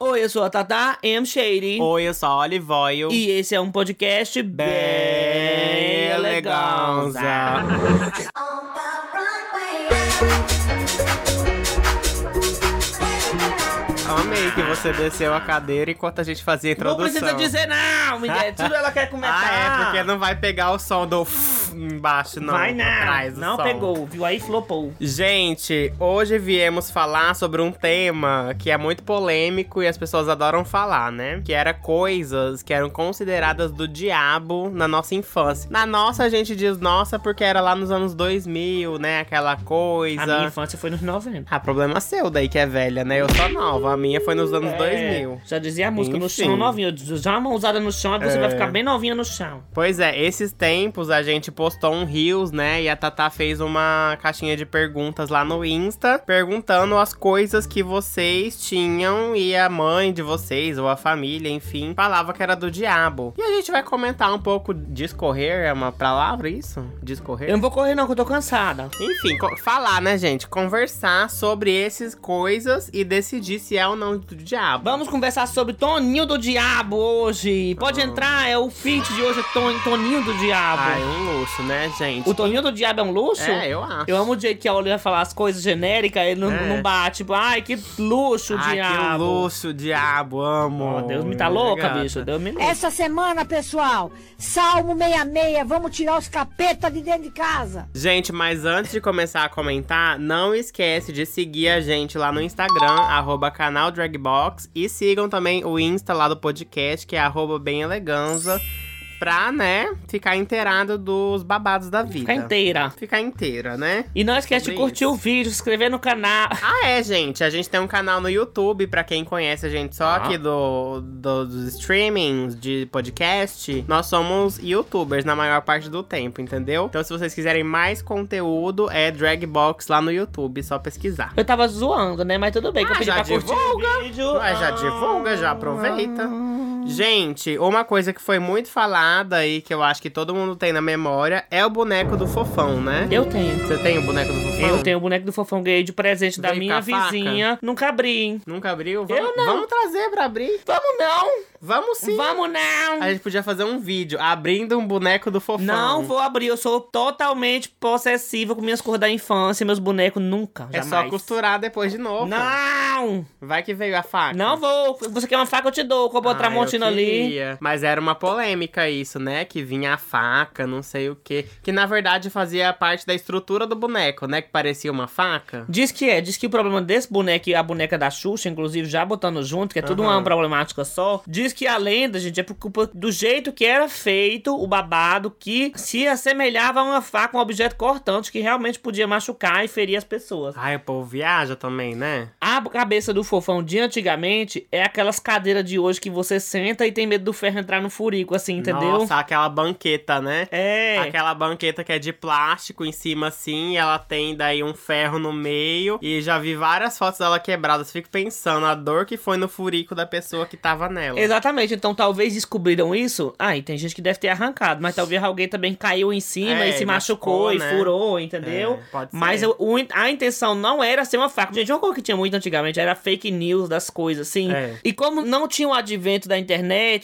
Oi, eu sou a Tata M. Shady. Oi, eu sou a Olive Oil. E esse é um podcast bem, Bem eleganza. Amei que você desceu a cadeira enquanto a gente fazia a Não introdução. precisa dizer não, Miguel. Tudo ela quer comentar. Ah, é, porque não vai pegar o som do embaixo, não. Vai atrás não. do Não som. pegou, viu? Aí flopou. Gente, hoje viemos falar sobre um tema que é muito polêmico e as pessoas adoram falar, né? Que era coisas que eram consideradas do diabo na nossa infância. Na nossa, a gente diz nossa porque era lá nos anos 2000, né? Aquela coisa. A minha infância foi nos 90. Ah, problema seu daí que é velha, né? Eu sou nova. A minha foi nos anos 2000. É, Já dizia a música no Enfim. chão novinha. Já uma mão usada no chão, você É. vai ficar bem novinha no chão. Pois é, esses tempos a gente postou um Reels, né? E a Tatá fez uma caixinha de perguntas lá no Insta, perguntando as coisas que vocês tinham e a mãe de vocês, ou a família, enfim, falava que era do diabo. E a gente vai comentar um pouco. Discorrer é uma palavra isso? Discorrer? Eu não vou correr não, que eu tô cansada. Enfim, falar, né, gente? Conversar sobre essas coisas e decidir se é ou não do diabo. Vamos conversar sobre Toninho do Diabo hoje. Pode entrar, é o feat de hoje, é Ton- Toninho do Diabo. Ai, um luxo, né, gente? O Toninho do Diabo é um luxo? É, eu acho. Eu amo o jeito que a Olivia vai falar as coisas genéricas, ele não, É. não bate. Tipo, ai, que luxo, Ai, diabo. que luxo, diabo, amo. Oh, Deus me tá louca, Obrigada. bicho. Deus me livre. Essa semana, pessoal, Salmo 66, vamos tirar os capetas de dentro de casa. Gente, mas antes de começar a comentar, não esquece de seguir a gente lá no Instagram, arroba canal Dragbox. E sigam também o Insta lá do podcast, que é arroba bem eleganza. Pra, né, ficar inteirado dos babados da vida. Ficar inteira. Ficar inteira, né? E não esquece de Sobre curtir isso. o vídeo, se inscrever no canal. Ah, é, gente. A gente tem um canal no YouTube, pra quem conhece a gente só Ah. aqui do, do- dos streamings de podcast. Nós somos youtubers na maior parte do tempo, entendeu? Então, se vocês quiserem mais conteúdo, é Dragbox lá no YouTube, só pesquisar. Eu tava zoando, né? Mas tudo bem, que eu Ah, pedi já pra curtir divulga. o vídeo. Mas já Ah. divulga, já aproveita. Gente, uma coisa que foi muito falada e que eu acho que todo mundo tem na memória é o boneco do fofão, né? Eu tenho. Você tem o boneco do fofão? Eu tenho o boneco do Fofão Gay de presente da Veio minha faca? vizinha. Nunca abri, hein? Nunca abriu? Eu Vamos, não. vamos trazer pra abrir. Vamos não! Vamos sim. Vamos não! A gente podia fazer um vídeo abrindo um boneco do fofão. Não vou abrir, eu sou totalmente possessiva com minhas cores da infância, meus bonecos nunca, É só jamais. costurar depois de novo. Não! Vai que veio a faca. Não vou. Você quer uma faca, eu te dou. Com a Ah, Ali. Mas era uma polêmica isso, né? Que vinha a faca, não sei o quê. Que na verdade fazia parte da estrutura do boneco, né? Que parecia uma faca. Diz que é, diz que o problema desse boneco e a boneca da Xuxa, inclusive, já botando junto, que é tudo Aham. uma problemática só. Diz que a lenda, gente, é por culpa do jeito que era feito o babado, que se assemelhava a uma faca, um objeto cortante que realmente podia machucar e ferir as pessoas. Ai, o povo viaja também, né? A cabeça do fofão de antigamente é aquelas cadeiras de hoje que você senta e tem medo do ferro entrar no furico, assim, entendeu? Nossa, aquela banqueta, né? É. Aquela banqueta que é de plástico em cima assim, e ela tem daí um ferro no meio. E já vi várias fotos dela quebradas. Fico pensando a dor que foi no furico da pessoa que tava nela. Exatamente, então talvez descobriram isso. Ah, e tem gente que deve ter arrancado, mas talvez alguém também caiu em cima É, e se machucou, machucou, e né? furou, entendeu? É, pode mas ser. o- o- a intenção não era ser uma faca. Gente, uma coisa que tinha muito antigamente era fake news das coisas, assim. É. E como não tinha o advento da internet,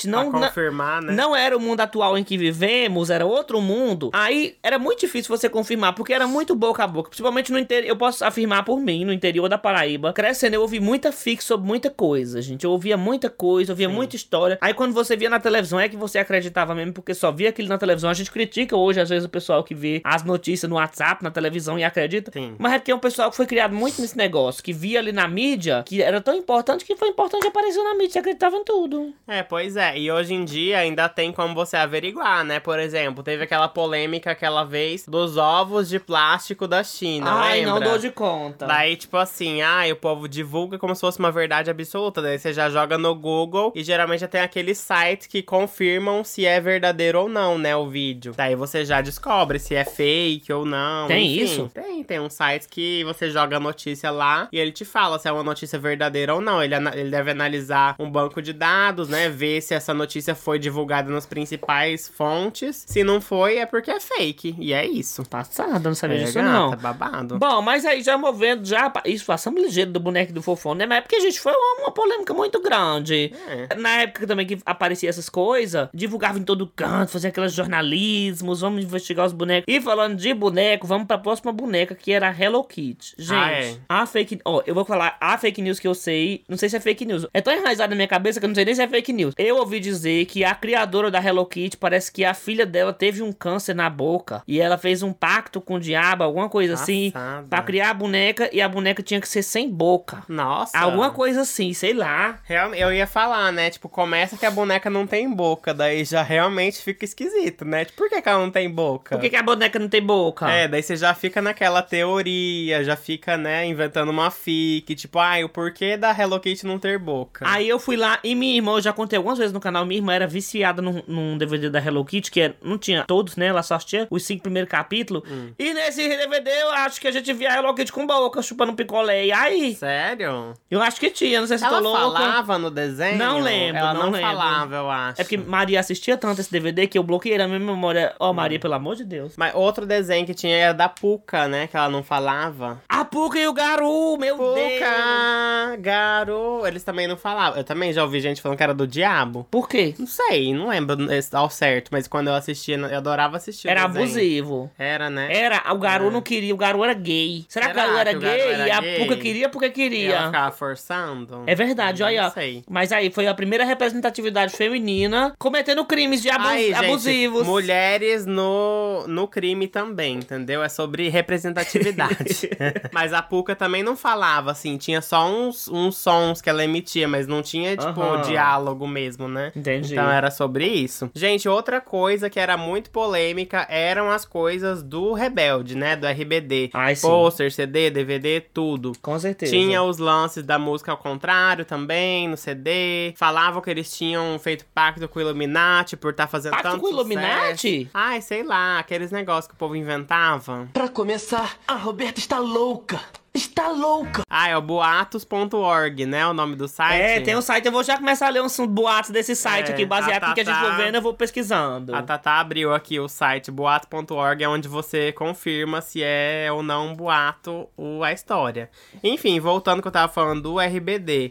não. pra confirmar, né? Não era o mundo atual em que vivemos, era outro mundo. Aí era muito difícil você confirmar, porque era muito boca a boca. Principalmente no interior. Eu posso afirmar por mim, no interior da Paraíba. Crescendo, eu ouvi muita fic sobre muita coisa, gente. Eu ouvia muita coisa, ouvia muita história. Aí quando você via na televisão, é que você acreditava mesmo, porque só via aquilo na televisão. A gente critica hoje, às vezes, o pessoal que vê as notícias no WhatsApp, na televisão e acredita. Sim. Mas é porque é um pessoal que foi criado muito nesse negócio, que via ali na mídia, que era tão importante que foi importante aparecer na mídia, você acreditava em tudo. É, pois é. E hoje em dia ainda tem como você averiguar, né? Por exemplo, teve aquela polêmica aquela vez dos ovos de plástico da China. Ai, lembra? não dou de conta. Daí, tipo assim, ah, o povo divulga como se fosse uma verdade absoluta. Daí você já joga no Google e geralmente já tem aqueles sites que confirmam se é verdadeiro ou não, né? O vídeo. Daí você já descobre se é fake ou não. Tem enfim. isso? Tem, tem um site que você joga a notícia lá e ele te fala se é uma notícia verdadeira ou não. Ele, ele deve analisar um banco de dados, né? Né, ver se essa notícia foi divulgada nas principais fontes. Se não foi, é porque é fake. E é isso. Passada, não sabia é, disso gata, não. babado. Bom, mas aí já movendo, já. Isso, passamos ligeiro do boneco do fofão, né? Mas é porque, gente, foi uma, uma polêmica muito grande. É. Na época também que aparecia essas coisas, divulgava em todo canto, fazia aqueles jornalismos, vamos investigar os bonecos. E falando de boneco, vamos pra próxima boneca, que era a Hello Kitty. Gente, Ah, é? a fake. Ó, eu vou falar a fake news que eu sei. Não sei se é fake news. É tão enraizado na minha cabeça que eu não sei nem se é fake news. Eu ouvi dizer que a criadora da Hello Kitty parece que a filha dela teve um câncer na boca. E ela fez um pacto com o diabo, alguma coisa assim, Passada. pra criar a boneca. E a boneca tinha que ser sem boca. Nossa. Alguma coisa assim, sei lá. Realmente, eu ia falar, né? Tipo, começa que a boneca não tem boca, daí já realmente fica esquisito, né? Tipo, por que, que ela não tem boca? Por que, que a boneca não tem boca? É, daí você já fica naquela teoria, já fica, né, inventando uma fic, tipo, ai, o porquê da Hello Kitty não ter boca. Aí eu fui lá e minha irmã, já contei algumas vezes no canal, minha irmã era viciada num, num DVD da Hello Kitty, que é- não tinha todos, né? Ela só assistia os cinco primeiros capítulos. Hum. E nesse DVD eu acho que a gente via a Hello Kitty com boca, chupando picolé. E aí, Sério? eu acho que tinha, não sei se Ela tô louca. falava no desenho? Não lembro, Ela não não, lembro. falava, eu acho. É porque Maria assistia tanto esse DVD que eu bloqueei na minha memória. Ó, Maria, pelo amor de Deus. Mas outro desenho que tinha era da Puca, né? Que ela não falava. A Puca e o Garu, meu Deus. Puca, Garo. Eles também não falavam. Eu também já ouvi gente falando que era do diabo. Por quê? Não sei, não lembro ao certo, mas quando eu assistia, eu adorava assistir. Era abusivo. Era, né? Era, o Garu É. não queria, o Garu era gay. Será, que o Será Garu era que Garu gay era e a? Puca queria porque E queria? ela ficava forçando? É verdade, Não olha. ó. sei. Mas aí foi a primeira representatividade feminina cometendo crimes de abu- Aí, gente, abusivos. mulheres no, no crime também, entendeu? É sobre representatividade. mas a Puca também não falava, assim, tinha só uns, uns sons que ela emitia, mas não tinha, tipo, Aham. diálogo mesmo, né? Entendi. Então era sobre isso. Gente, outra coisa que era muito polêmica eram as coisas do Rebelde, né? Do RBD. Ai, sim. Pôster, CD, DVD, tudo. Com certeza. Tinha os lances da música ao contrário também, no CD. Falavam que eles tinham feito pacto com o Illuminati por estar fazendo Pacto tanto com o Illuminati? sucesso. Ai, sei lá, aqueles negócios que o povo inventava. Pra começar, a Roberta está louca. Está louca. Ah, é o boatos.org, né? O nome do site. É, tem um site, eu vou já começar a ler uns boatos desse site É, aqui, baseado a no que a gente Tatá- for vendo, eu vou pesquisando. A Tatá abriu aqui o site boato.org, é onde você confirma se é ou não um boato o, a história. Enfim, voltando que eu tava falando do RBD.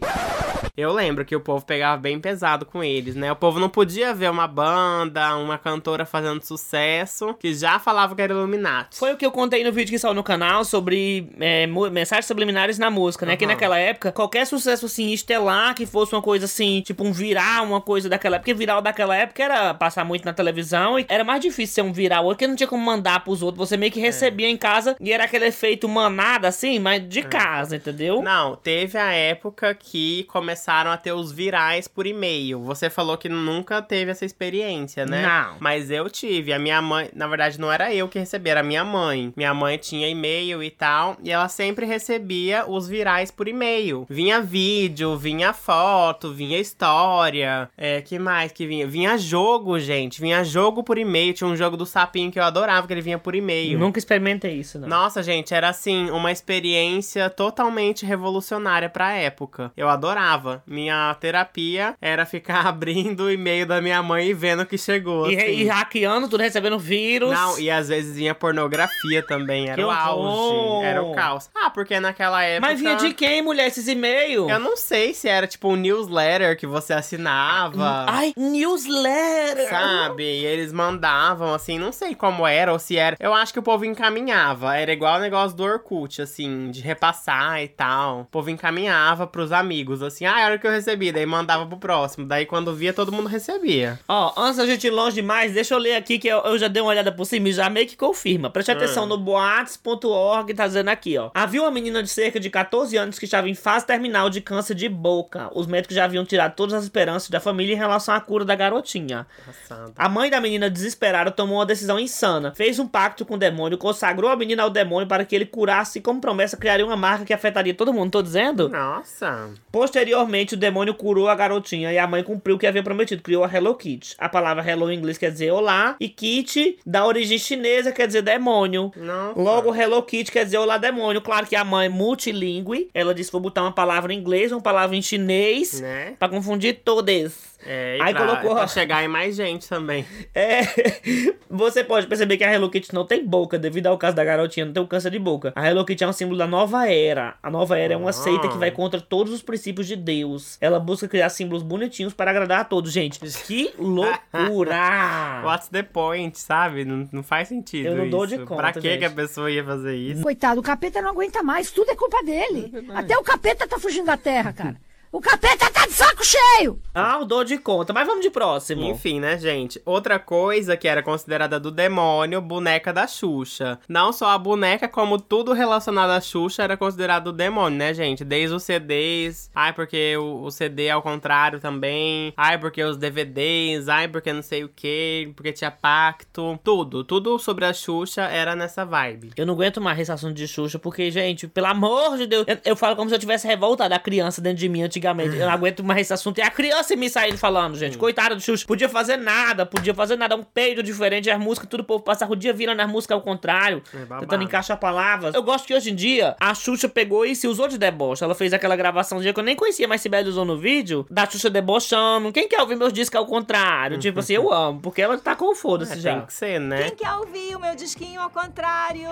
Eu lembro que o povo pegava bem pesado com eles, né? O povo não podia ver uma banda, uma cantora fazendo sucesso, que já falava que era Illuminati. Foi o que eu contei no vídeo que saiu no canal sobre é, mensagens subliminares na música, né? Que Aham. naquela época, qualquer sucesso assim, estelar, que fosse uma coisa assim, tipo um viral, uma coisa daquela época. Porque viral daquela época era passar muito na televisão e era mais difícil ser um viral, porque não tinha como mandar pros outros. Você meio É. que recebia em casa e era aquele efeito manada assim, mas de casa, entendeu? Não, teve a época que começaram a ter os virais por e-mail. Você falou que nunca teve essa experiência, né? Não. Mas eu tive. A minha mãe, na verdade, não era eu que recebia, era a minha mãe. Minha mãe tinha e-mail e tal, e ela sempre recebia os virais por e-mail. Vinha vídeo, vinha foto, vinha história. É, que mais que vinha? Vinha jogo, gente. Vinha jogo por e-mail. Tinha um jogo do sapinho que eu adorava, que ele vinha por e-mail. Nunca experimentei isso, não. Nossa, gente, era assim, uma experiência totalmente revolucionária pra época. Eu adorava. Minha terapia era ficar abrindo o e-mail da minha mãe e vendo o que chegou. E, assim. e hackeando, tudo recebendo vírus. Não, e às vezes vinha pornografia também, era Que o horror! auge, era o caos. Ah, porque naquela época... Mas vinha de quem, mulher, esses e-mails? Eu não sei se era tipo um newsletter que você assinava. Ai, newsletter! Sabe? E eles mandavam, assim, não sei como era, ou se era. Eu acho que o povo encaminhava. Era igual o negócio do Orkut, assim, de repassar e tal. O povo encaminhava pros amigos, assim, ah, era o que eu recebi. Daí mandava pro próximo. Daí quando via, todo mundo recebia. Ó, antes da gente ir longe demais, deixa eu ler aqui que eu, eu já dei uma olhada por cima e já meio que confirma. Preste atenção no boatos.org, tá dizendo aqui, ó. Havia uma menina de cerca de 14 anos que estava em fase terminal de câncer de boca. Os médicos já haviam tirado todas as esperanças da família em relação à cura da garotinha. Passado. A mãe da menina, desesperada, tomou uma decisão insana. Fez um pacto com o demônio, consagrou a menina ao demônio para que ele curasse e, como promessa, criaria uma marca que afetaria todo mundo. Tô dizendo? Nossa. Posteriormente, o demônio curou a garotinha e a mãe cumpriu o que havia prometido, criou a Hello Kitty. A palavra Hello em inglês quer dizer olá, e Kitty, da origem chinesa, quer dizer demônio. Nossa. Logo, Hello Kitty quer dizer olá, demônio. Claro que a mãe é multilingüe, ela disse: vou botar uma palavra em inglês, uma palavra em chinês, Né? pra confundir todas. É, e Aí pra, colocou- pra chegar em mais gente também. É, você pode perceber que a Hello Kitty não tem boca, devido ao caso da garotinha, não tem o câncer de boca. A Hello Kitty é um símbolo da nova era. A nova era é uma Ah. seita que vai contra todos os princípios de Deus. Ela busca criar símbolos bonitinhos para agradar a todos. Gente, que loucura! What's the point, sabe? Não, não faz sentido Eu não dou isso. de conta, Pra que, gente. que a pessoa ia fazer isso? Coitado, o capeta não aguenta mais, tudo é culpa dele. Até o capeta tá fugindo da terra, cara. O capeta tá de saco cheio! Ah, eu dou de conta. Mas vamos de próximo. Enfim, né, gente? Outra coisa que era considerada do demônio, boneca da Xuxa. Não só a boneca, como tudo relacionado à Xuxa era considerado do demônio, né, gente? Desde os CDs. Ai, porque o, o CD é ao contrário também. Ai, porque os DVDs. Ai, porque não sei o que. Porque tinha pacto. Tudo. Tudo sobre a Xuxa era nessa vibe. Eu não aguento mais esse assunto de Xuxa, porque, gente, pelo amor de Deus, eu, eu falo como se eu tivesse revoltado a criança dentro de mim antigamente. Eu não aguento mais esse assunto. E a criança me saindo falando, gente. Coitada do Xuxa. Podia fazer nada, podia fazer nada. Um peido diferente, as músicas, tudo o povo passava o dia virando as músicas ao contrário. É tentando encaixar palavras. Eu gosto que hoje em dia a Xuxa pegou e se usou de deboche. Ela fez aquela gravaçãozinha que eu nem conhecia, mas Sibeli usou no vídeo. Da Xuxa debochando. Quem quer ouvir meus discos ao contrário? tipo assim, eu amo. Porque ela tá com foda-se É, já. tem que ser, né? Quem quer ouvir o meu disquinho ao contrário?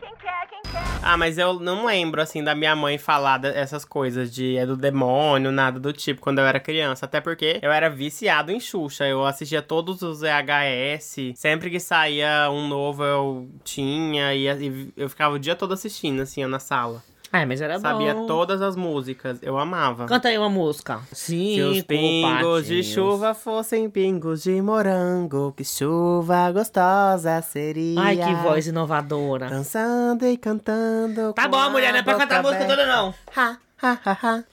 Quem quer, quem quer? Ah, mas eu não lembro, assim, da minha mãe falar dessas coisas de é do demônio, nada do tipo, quando eu era criança. Até porque eu era viciado em Xuxa. Eu assistia todos os VHS. Sempre que saía um novo, eu tinha. E, eu ficava o dia todo assistindo, assim, na sala. Ai, mas era Sabia bom. todas as músicas. Eu amava. Canta aí uma música. Sim, Se os pingos de chuva fossem pingos de morango, que chuva gostosa seria. Ai, que voz inovadora. Dançando e cantando. Tá bom, mulher, não é pra cantar a música toda, não. Ha, ha, ha, ha.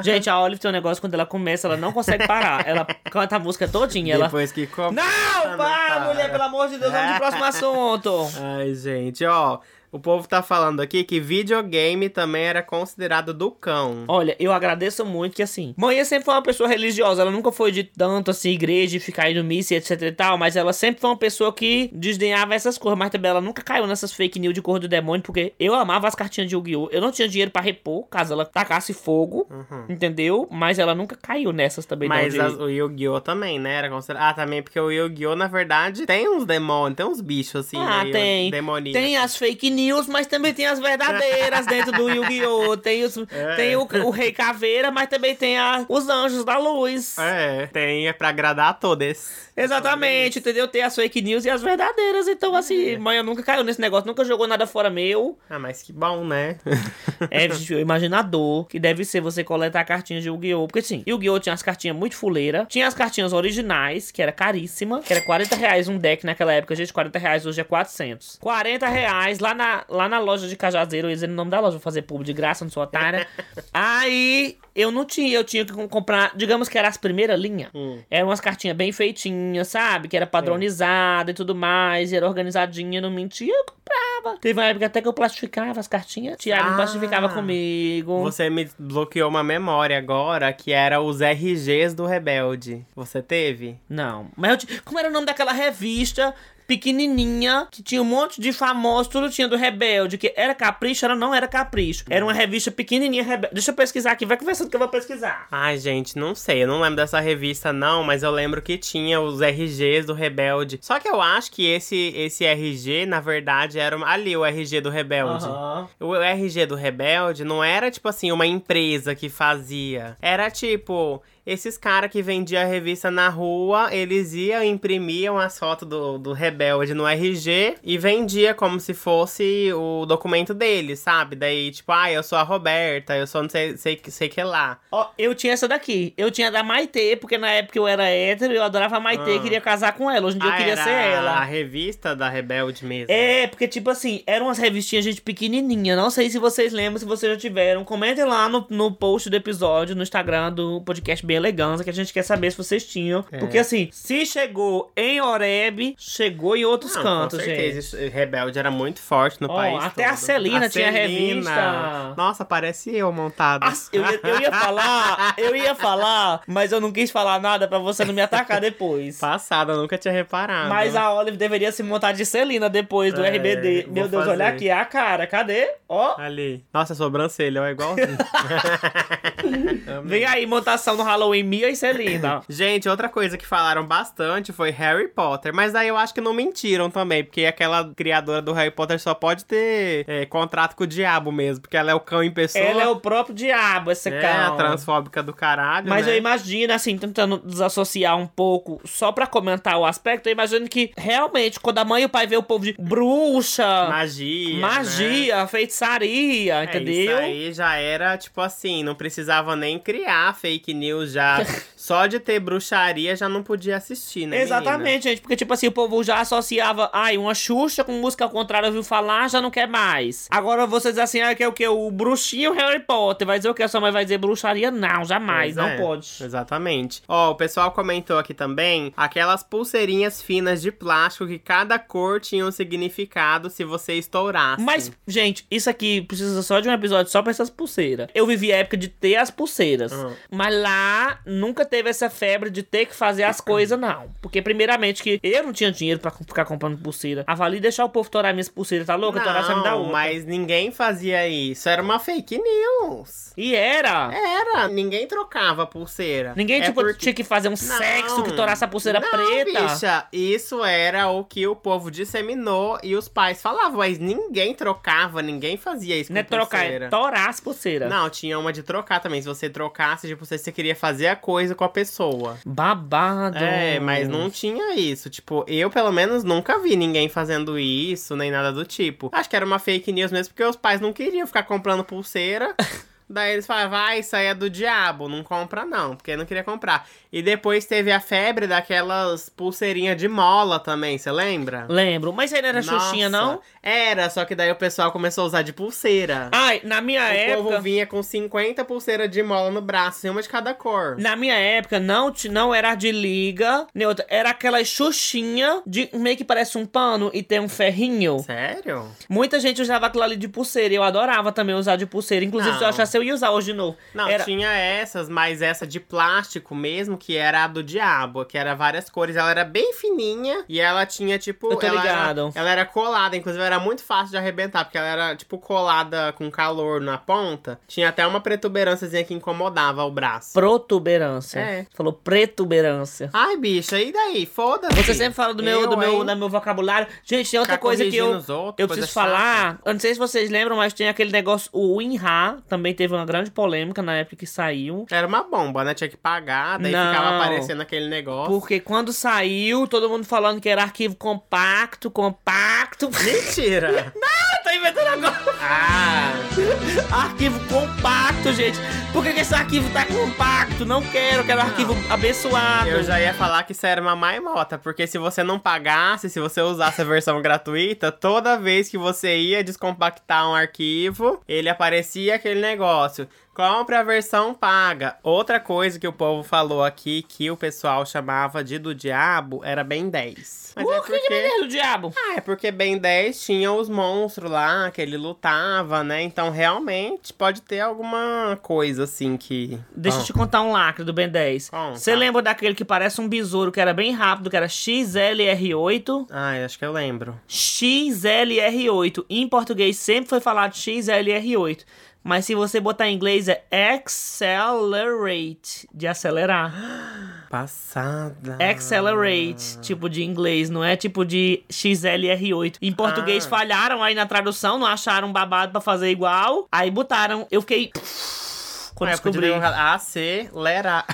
Gente, a Olive tem um negócio quando ela começa, ela não consegue parar. Ela canta a música todinha. Ela... Depois que come... Não, para, mulher, pelo amor de Deus, vamos pro próximo assunto. Ai, gente, ó. O povo tá falando aqui que videogame também era considerado do cão. Olha, eu agradeço muito que assim, mãe sempre foi uma pessoa religiosa, ela nunca foi de tanto assim, igreja, e ficar indo missa etc e tal, mas ela sempre foi uma pessoa que desdenhava essas coisas, mas também ela nunca caiu nessas fake news de cor do demônio, porque eu amava as cartinhas de Yu-Gi-Oh! Eu não tinha dinheiro pra repor, caso ela tacasse fogo, entendeu? Mas ela nunca caiu nessas também não, Uhum. Mas de- as- o Yu-Gi-Oh! também, né? Era considerado. Ah, também porque o Yu-Gi-Oh! na verdade tem uns demônios, tem uns bichos assim, Ah, meio tem. Tem as fake news, mas também tem as verdadeiras dentro do Yu-Gi-Oh! Tem, os, É. tem o, o Rei Caveira, mas também tem a- os Anjos da Luz. É, tem é pra agradar a todos. Exatamente, entendeu? Tem as fake news e as verdadeiras. Então, assim, mãe nunca caiu nesse negócio, nunca jogou nada fora meu. Ah, mas que bom, né? É, gente, eu imaginador que deve ser você coletar cartinhas de Yu-Gi-Oh! Porque, assim, Yu-Gi-Oh! tinha as cartinhas muito fuleira, tinha as cartinhas originais, que era caríssima, que era 40 reais um deck naquela época, gente, 40 reais hoje é 400. 40 reais lá na, lá na loja de Cajazeiro, eu ia dizer o nome da loja, vou fazer público de graça, não sou otária. Aí, eu não tinha, eu tinha que com- comprar, digamos que era as primeiras linhas. Eram umas cartinhas bem feitinhas, sabe? Que era padronizada e tudo mais, e era organizadinha, não mentia, eu comprava. Teve uma época até que eu plastificava as cartinhas, Tiago Ah. plastificava comigo. Você me bloqueou uma memória agora que era os RGs do Rebelde. Você teve? Não, mas eu como era o nome daquela revista pequenininha, que tinha um monte de famosos, tudo tinha do Rebelde, que era Capricho, ela não era Capricho. Era uma revista pequenininha, Rebelde. Deixa eu pesquisar aqui, vai conversando que eu vou pesquisar. Ai, gente, não sei. Eu não lembro dessa revista, não, mas eu lembro que tinha os RGs do Rebelde. Só que eu acho que esse, esse RG, na verdade, era ali o RG do Rebelde. Aham. O RG do Rebelde não era, tipo assim, uma empresa que fazia. Era tipo. Esses caras que vendiam a revista na rua, eles iam, imprimiam as fotos do, do Rebelde no RG e vendia como se fosse o documento dele, sabe? Daí, tipo, ah, eu sou a Roberta, eu sou não sei, sei, sei que lá. Ó, eu tinha essa daqui. Eu tinha da Maitê, porque na época eu era hétero, eu adorava a Maitê, Ah. queria casar com ela. Hoje em dia eu Ah, queria era ser A ela. revista da Rebelde mesmo. É, porque, tipo assim, eram umas revistinhas, gente, pequenininha. Não sei se vocês lembram, se vocês já tiveram. Comentem lá no, no post do episódio, no Instagram do podcast bem elegância, que a gente quer saber se vocês tinham. É. Porque assim, se chegou em Oreb, chegou em outros Não, cantos, com certeza. gente. Rebelde era muito forte no Ó, país. até a todo. Celina tinha Celina. revista. Nossa, parece eu montada. Ah, eu, ia, eu ia falar, eu ia falar, mas eu não quis falar nada pra você não me atacar depois. Passada, nunca tinha reparado. Mas a Olive deveria se montar de Celina depois do É, RBD. Meu Deus, olha fazer. aqui a cara, cadê? Ó, Ali. Nossa, a sobrancelha, é igualzinho. vem aí, montação no Halloween, Mia e Celina. Gente, outra coisa que falaram bastante foi Harry Potter. Mas daí eu acho que não mentiram também, porque aquela criadora do Harry Potter só pode ter é, contrato com o diabo mesmo, porque ela é o cão em pessoa. Ela é o próprio diabo, esse É, cão. a transfóbica do caralho, Mas né? eu imagino, assim, tentando desassociar um pouco, só pra comentar o aspecto, eu imagino que realmente, quando a mãe e o pai vê o povo de bruxa, Magia. né? magia, feitiçaria, É, entendeu? Isso aí já era, tipo assim, não precisava nem criar fake news já. Só de ter bruxaria já não podia assistir, né? menina? Exatamente, gente, porque tipo assim, o povo já associava, ai, uma Xuxa com música ao contrário, ouviu falar, já não quer mais. Agora vocês assim, ah, que é o que? O bruxinho Harry Potter, vai dizer o que? A sua mãe vai dizer bruxaria? Não, jamais, Pois não é, pode. Exatamente. Ó, o pessoal comentou aqui também aquelas pulseirinhas finas de plástico que cada cor tinha um significado se você estourasse. Mas, gente, isso aqui precisa só de um episódio só pra essas pulseiras. Eu vivi a época de ter as pulseiras. Ah. Mas lá nunca teve essa febre de ter que fazer as coisas, não. Porque, primeiramente, que eu não tinha dinheiro pra ficar comprando pulseira. Avali deixar o povo torar minhas pulseiras, tá louca? Torar você me dá Não, outra. mas ninguém fazia isso. Era uma fake news. E era. Era, ninguém trocava pulseira. Ninguém, É tipo, porque- tinha que fazer um sexo que torasse a pulseira não, preta. Bicha, isso era o que o povo disseminou e os pais falavam, mas ninguém trocava, ninguém fazia isso Não é com trocar, pulseira. é torar as pulseiras. Não, tinha uma de trocar também. Se você trocasse, tipo, você queria fazer a coisa com a pessoa. Babado. É, mas não tinha isso. Tipo, eu pelo menos nunca vi ninguém fazendo isso, nem nada do tipo. Acho que era uma fake news mesmo, porque os pais não queriam ficar comprando pulseira. Daí eles falavam, vai, isso aí é do diabo, não compra não, porque não queria comprar. E depois teve a febre daquelas pulseirinhas de mola também, você lembra? Lembro. Mas aí não era Xuxinha, Nossa, não? Era, só que daí o pessoal começou a usar de pulseira. Ai, na minha o época. povo vinha com 50 pulseiras de mola no braço, uma de cada cor. Na minha época, não, não era de liga, nem outra. Era aquela xuxinha de meio que parece um pano e tem um ferrinho. Sério? Muita gente usava aquilo ali de pulseira. Eu adorava também usar de pulseira. Inclusive, se eu Não. achasse, eu ia usar hoje de novo. Não, era... tinha essas, mas essa de plástico mesmo, que era a do diabo, que era várias cores. Ela era bem fininha e ela tinha, tipo. Eu tô ela ligado. Era, ela era colada, inclusive era muito fácil de arrebentar, porque ela era, tipo, colada com calor na ponta. Tinha até uma protuberânciazinha que incomodava o braço. Protuberância. É. Falou pretuberância. Ai, bicha, e daí? Foda-se. Você sempre fala do meu, Eu, do meu, do meu vocabulário. Gente, tem outra Ficar coisa que eu, outros, eu preciso chata. falar. Eu não sei se vocês lembram, mas tem aquele negócio, o WinRAR também teve uma grande polêmica na época que saiu. Era uma bomba, né? Tinha que pagar, daí Não. ficava aparecendo aquele negócio. Porque quando saiu, todo mundo falando que era arquivo compacto, compacto. Mentira! Eu tô inventando agora. ah! Arquivo compacto, gente. Por que, que esse arquivo tá compacto? Não quero, quero arquivo abençoado. Eu já ia falar que isso era uma maimota, porque se você não pagasse, se você usasse a versão gratuita, toda vez que você ia descompactar um arquivo, ele aparecia aquele negócio. Compre a versão paga. Outra coisa que o povo falou aqui, que o pessoal chamava de do diabo, era Ben 10. Mas Por é que, que der do diabo? Ah, é porque Ben 10 tinha os monstros lá, que ele lutava, né? Então realmente pode ter alguma coisa assim que. Deixa eu te contar um lacre do Ben 10. Conta. Você lembra daquele que parece um besouro, que era bem rápido, que era XLR8? Ah, acho que eu lembro. XLR8. Em português sempre foi falado XLR8. Mas se você botar em inglês é accelerate, de acelerar. Passada. Accelerate, tipo de inglês, não é tipo de XLR8. Em português Ah. falharam aí na tradução, não acharam babado pra fazer igual. Aí botaram, eu fiquei. Quando É, descobri. acelerar.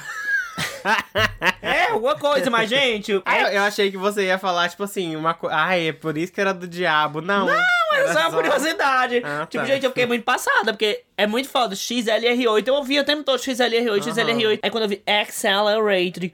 É, alguma coisa, mas gente. Ah, É, eu, achei que você ia falar, tipo assim, uma coisa. Ah, é por isso que era do diabo. Não. não, é Era só uma só- curiosidade. Ah, tipo, tá. gente, eu fiquei muito passada, porque é muito foda. XLR8, eu ouvi o tempo todo XLR8, XLR8. Aí quando eu vi Accelerated,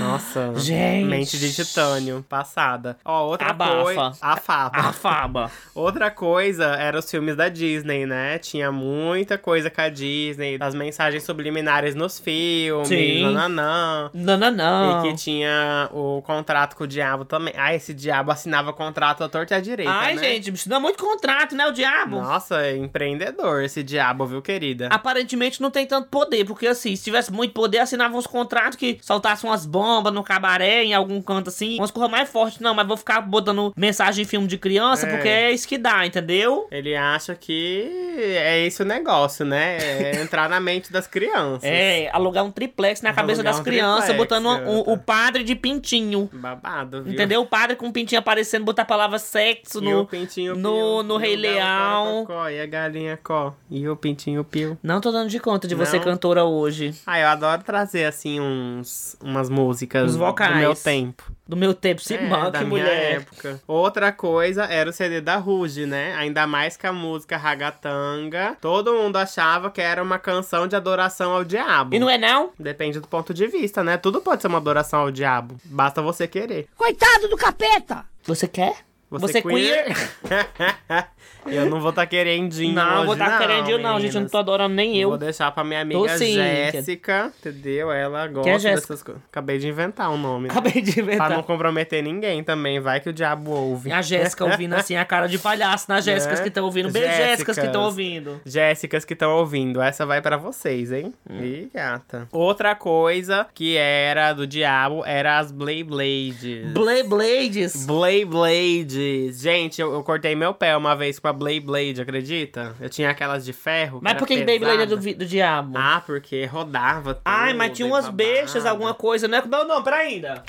Nossa. Gente. Mente de titânio, passada. Ó, outra coisa. Afaba. a faba. Outra coisa era os filmes da Disney, né? Tinha muita coisa com a Disney, as mensagens subliminares nos filmes, Sim. nananã. Não, não, não. E que tinha o contrato com o diabo também. Ah, esse diabo assinava contrato à torta e à direita, Ai, né? gente, dá muito contrato, né, o diabo? Nossa, é empreendedor esse diabo, viu, querida? Aparentemente não tem tanto poder, porque assim, se tivesse muito poder, assinava uns contratos que soltassem umas bombas no cabaré, em algum canto assim, umas coisas mais fortes. Não, mas vou ficar botando mensagem em filme de criança, É. porque é isso que dá, entendeu? Ele acha que é esse o negócio, né? É entrar na mente das crianças. É, alugar um triplex na cabeça Alugar das um crianças, triplex, botando um- gata. o padre de pintinho. Babado, viu? Entendeu? O padre com um pintinho aparecendo, botar a palavra sexo no. o pintinho no- pio, no e o Rei Leão. E a galinha có. E o pintinho pio. Não tô dando de conta de você Não? cantora hoje. Ah, eu adoro trazer, assim, uns, umas músicas vocais. do meu tempo. Do meu tempo, se É, minha mulher. época. Outra coisa era o CD da Ruge, né? Ainda mais que a música Ragatanga. Todo mundo achava que era uma canção de adoração ao diabo. E não é não? Depende do ponto de vista, né? Tudo pode ser uma adoração ao diabo. Basta você querer. Coitado do capeta! Você quer? Você, é queer? eu não vou estar querendinho Não, hoje, vou estar querendo eu não, gente. Eu não meninas. tô adorando nem eu. Vou deixar pra minha amiga sim. Jéssica, entendeu? Ela gosta é Jéssica? dessas coisas. Acabei de inventar um nome. né? Acabei de Pra não inventar. comprometer ninguém também, vai que o diabo ouve. A Jéssica ouvindo assim, a cara de palhaço nas Jéssicas Né? que estão ouvindo. Beijo, Jéssicas que Jéssicas. estão ouvindo. Jéssicas que estão ouvindo, essa vai pra vocês, hein? Hum. Ih, gata. Outra coisa que era do diabo era as Blade Blades. Blade Blades. Blade Blades. Gente, eu, eu cortei meu pé uma vez com a Blade Blade, acredita? Eu tinha aquelas de ferro. Mas por que que Beyblade é do, do diabo? Ah, porque rodava tudo. Ai, mas tinha umas bestas, alguma coisa, né? Não, não, pera ainda.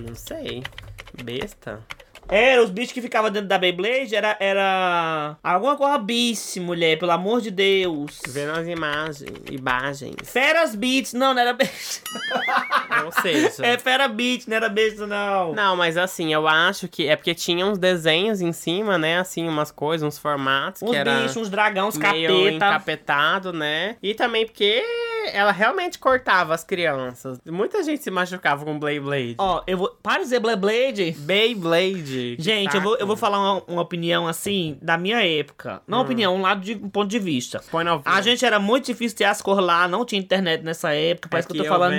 Não sei. Besta? Era, os bichos que ficavam dentro da Beyblade era, era alguma coisa bice, mulher, pelo amor de Deus. Vendo as imagens. Imagens. Feras Beats, não, não era besta. Ou seja. É Fera Beats, não era besta, não. Não, mas assim, eu acho que é porque tinha uns desenhos em cima, né? Assim, umas coisas, uns formatos Uns que era bichos, uns meio capeta. encapetado, né? E também porque ela realmente cortava as crianças. Muita gente se machucava com Blade Blade. Ó, eu vou. Para de dizer Blade Blade. Beyblade. que Gente, eu vou, eu vou falar uma, uma opinião assim, da minha época. Não opinião, um lado de um ponto de vista. Point of A gente era muito difícil ter as cores lá, não tinha internet nessa época, parece que eu tô Aqui falando.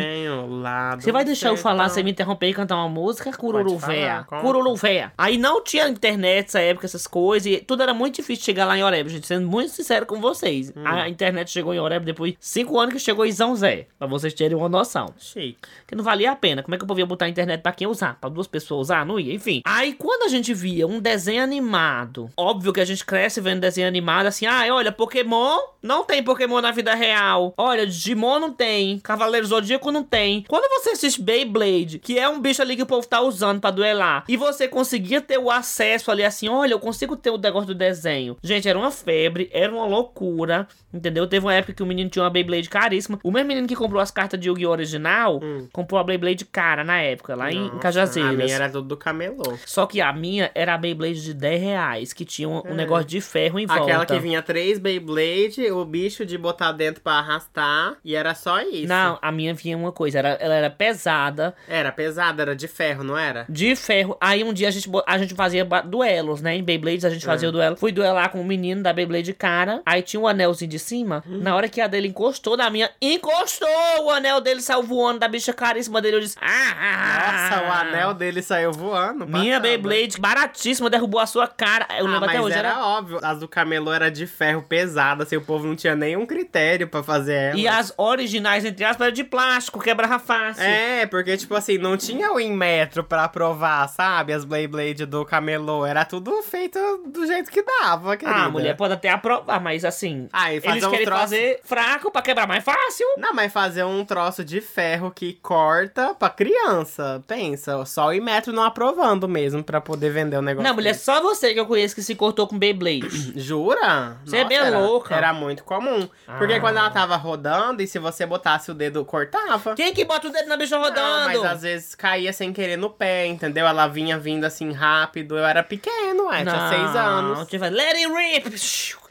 Você vai deixar eu falar sem me interromper e cantar uma música? Cururu Pode falar, véia. conta. Cururu véia. Aí não tinha internet nessa época, essas coisas, e tudo era muito difícil chegar lá em Oreb, gente. Sendo muito sincero com vocês. Hum. A internet chegou em Oreb depois de cinco anos que chegou em São Zé. Pra vocês terem uma noção. Chique. Que não valia a pena. Como é que eu podia botar a internet pra quem usar? Pra duas pessoas usar? Não ia. Enfim. Aí quando a gente via um desenho animado, óbvio que a gente cresce vendo desenho animado assim, ah, olha, Pokémon não tem Pokémon na vida real. Olha, Digimon não tem. Cavaleiro Zodíaco não tem. Quando você assiste Beyblade, que é um bicho ali que o povo tá usando pra duelar, e você conseguia ter o acesso ali assim, olha, eu consigo ter o negócio do desenho. Gente, era uma febre, era uma loucura, entendeu? Teve uma época que o menino tinha uma Beyblade caríssima. O mesmo menino que comprou as cartas de Yu-Gi-Oh! original, comprou a Beyblade cara na época, lá em, em Hum. Nossa, Cajazeiras. A minha era tudo do camelô. Só que a minha era a Beyblade de 10 reais, que tinha um, um negócio de ferro em volta. Aquela que vinha três Beyblade, o bicho de botar dentro pra arrastar, e era só isso. Não, a minha vinha uma coisa, era, ela era pesada, Era pesada, era de ferro, não era? de ferro. Aí um dia a gente, a gente fazia duelos, né? Em Beyblades a gente fazia o duelo. Fui duelar com um menino da Beyblade cara. Aí tinha um anelzinho de cima. Na hora que a dele encostou na minha, encostou! O anel dele saiu voando da bicha caríssima dele. Eu disse: Ah! Nossa, o anel dele saiu voando. Minha passada. Beyblade baratíssima derrubou a sua cara. Eu Ah, lembro mas até hoje. era, Era... óbvio. As do camelô era de ferro pesada, assim, o povo não tinha nenhum critério pra fazer ela. E as originais, entre aspas, eram de plástico, quebrava fácil. É, porque, tipo assim, não tinha o Inmetro pra provar, sabe? As Beyblade do camelô. Era tudo feito do jeito que dava, querida. Ah, a mulher pode até aprovar, mas assim. Ah, e eles querem troço- fazer fraco pra quebrar mais fácil. Fácil. Não, mas fazer um troço de ferro que corta pra criança. Pensa, só o Imetro não aprovando mesmo pra poder vender o negócio. Não, mulher, desse. só você que eu conheço que se cortou com Beyblade. Jura? Você é bem era, louca. Era muito comum. Porque Ah. quando ela tava rodando, e se você botasse o dedo, cortava. Quem que bota o dedo na bicha Não, rodando? mas às vezes caía sem querer no pé, entendeu? Ela vinha vindo assim rápido. Eu era pequeno, é, tinha seis anos. Tipo, let it rip.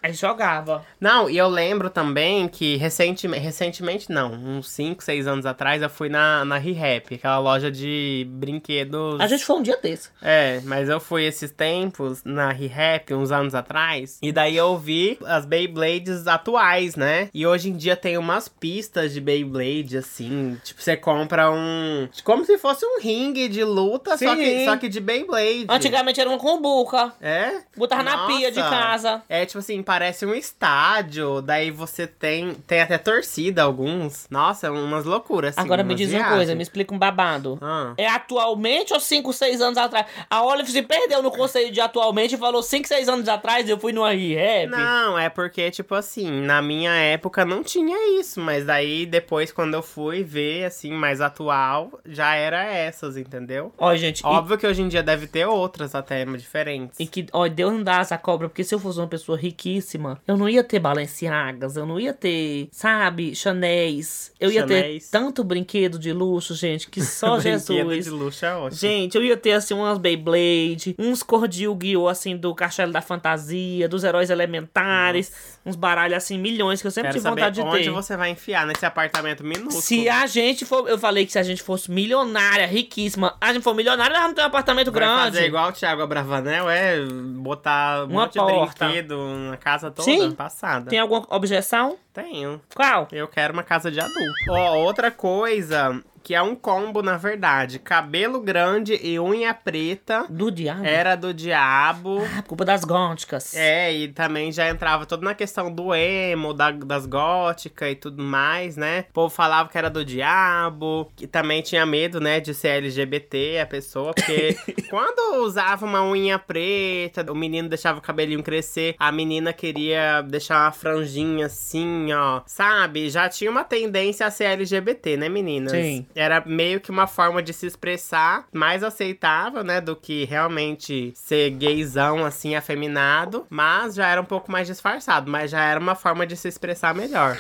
Aí jogava. Não, e eu lembro também que recentemente, recentemente não, uns 5, 6 anos atrás, eu fui na, na ReHap, aquela loja de brinquedos. A gente foi um dia desse. É, mas eu fui esses tempos na ReHap, uns anos atrás, e daí eu vi as Beyblades atuais, né? E hoje em dia tem umas pistas de Beyblade, assim, tipo, você compra um... Como se fosse um ringue de luta, só que, só que de Beyblade. Antigamente era uma cumbuca. É? Botava na pia de Nossa. casa. É tipo assim, parece um estádio. Daí você tem. Tem até torcida, alguns. Nossa, umas loucuras. Assim, Agora me umas diz uma viagens. coisa, me explica um babado. Ah. É atualmente ou 5, 6 anos atrás? A Olive se perdeu no conceito de atualmente e falou 5, 6 anos atrás eu fui numa rap. Não, é porque, tipo assim, na minha época não tinha isso, mas daí depois, quando eu fui ver, assim, mais atual, já era essas, entendeu? Ó, gente, e, Óbvio que hoje em dia deve ter outras até diferentes. e que, ó, Deus não dá essa cobra, porque se eu fosse uma pessoa riquíssima, eu não ia ter Balenciagas, eu não ia ter, sabe, Chanéis. Eu ia Chanéis. ter tanto brinquedo de luxo, gente, que só Brinquedo Jesus. de luxo é ótimo. Gente, eu ia ter assim umas Beyblade, uns cordil guiô assim do Castelo da Fantasia, dos Heróis Elementares, uns baralhos assim, milhões que eu sempre Quero tive vontade de onde ter. você vai enfiar nesse apartamento minúsculo. Se a gente for, eu falei que se a gente fosse milionária, riquíssima, a gente for milionária, nós vamos ter um apartamento Vai grande. fazer igual o Thiago Abravanel, é botar um Uma monte porta. de brinquedo na casa toda Sim. passada. Tem alguma objeção? Tenho. Qual? Eu quero uma casa de adulto. Ó, outra coisa que é um combo, na verdade. Cabelo grande e unha preta Do diabo? era do diabo. Ah, culpa das góticas. É, e também já entrava toda na questão do emo, da- das góticas e tudo mais, né? O povo falava que era do diabo, que também tinha medo, né, de ser LGBT a pessoa, porque quando usava uma unha preta, o menino deixava o cabelinho crescer, a menina queria deixar uma franjinha assim, ó, sabe? Já tinha uma tendência a ser LGBT, né, meninas? Sim. Era meio que uma forma de se expressar mais aceitável, né, do que realmente ser gaysão, assim, afeminado, mas já era um pouco mais disfarçado, mas já era uma forma de se expressar melhor.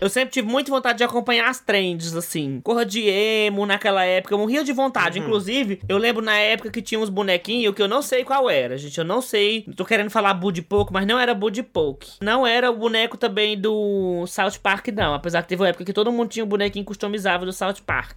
Eu sempre tive muita vontade de acompanhar as trends, assim. Corra de emo naquela época. Eu morria de vontade. Uhum. Inclusive, eu lembro na época que tinha uns bonequinhos que eu não sei qual era, gente. Eu não sei. Tô querendo falar Bud Poke, mas não era Bud Poke. Não era o boneco também do South Park, não. Apesar que teve uma época que todo mundo tinha um bonequinho customizável do South Park.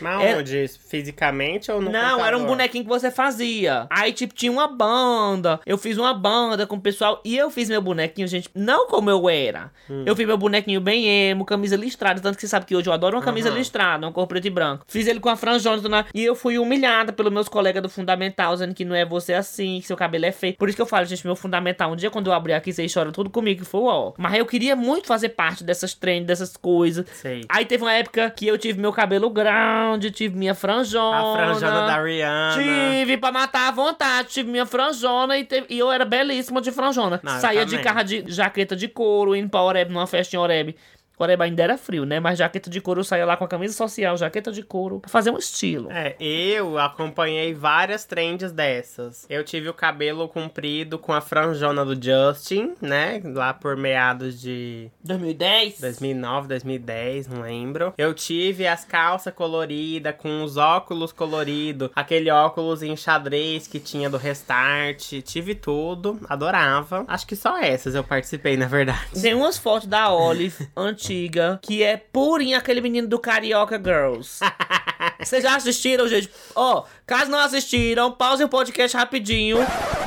Mas Era- onde? Fisicamente ou no Não, era um computador? bonequinho que você fazia. Aí, tipo, tinha uma banda. Eu fiz uma banda com o pessoal. E eu fiz meu bonequinho, gente, não como eu era. Hum. Eu fiz meu bonequinho bem emo, camisa listrada. Tanto que você sabe que hoje eu adoro uma camisa Aham. listrada, uma cor preto e branco. Fiz ele com a franjona. tudo na- E eu fui humilhada pelos meus colegas do Fundamental, dizendo que não é você assim, que seu cabelo é feio. Por isso que eu falo, gente, meu Fundamental. Um dia quando eu abrir aqui, vocês choram tudo comigo, que foi ó. Mas eu queria muito fazer parte dessas trends, dessas coisas. Sei. Aí teve uma época que eu tive meu cabelo grande, tive minha franjona. A franjona da Rihanna. Tive pra matar à vontade, tive minha franjona e, teve- e eu era belíssima de franjona. Não, Saía de carro de jaqueta de couro, indo pra Oreb, numa festa em Oreb. Oreb ainda era frio, né? Mas jaqueta de couro eu saía lá com a camisa social, jaqueta de couro, pra fazer um estilo. É, eu acompanhei várias trends dessas. Eu tive o cabelo comprido com a franjona do Justin, né? Lá por meados de 2010? 2009, 2010, não lembro. Eu tive as calças coloridas com os óculos coloridos, aquele óculos em xadrez que tinha do Restart. Tive tudo, adorava. Acho que só essas eu participei, na verdade. Tem umas fotos da Olive, antiga, que é purinha aquele menino do Carioca Girls. Vocês já assistiram, gente? Ó, caso não assistiram, pause o podcast rapidinho.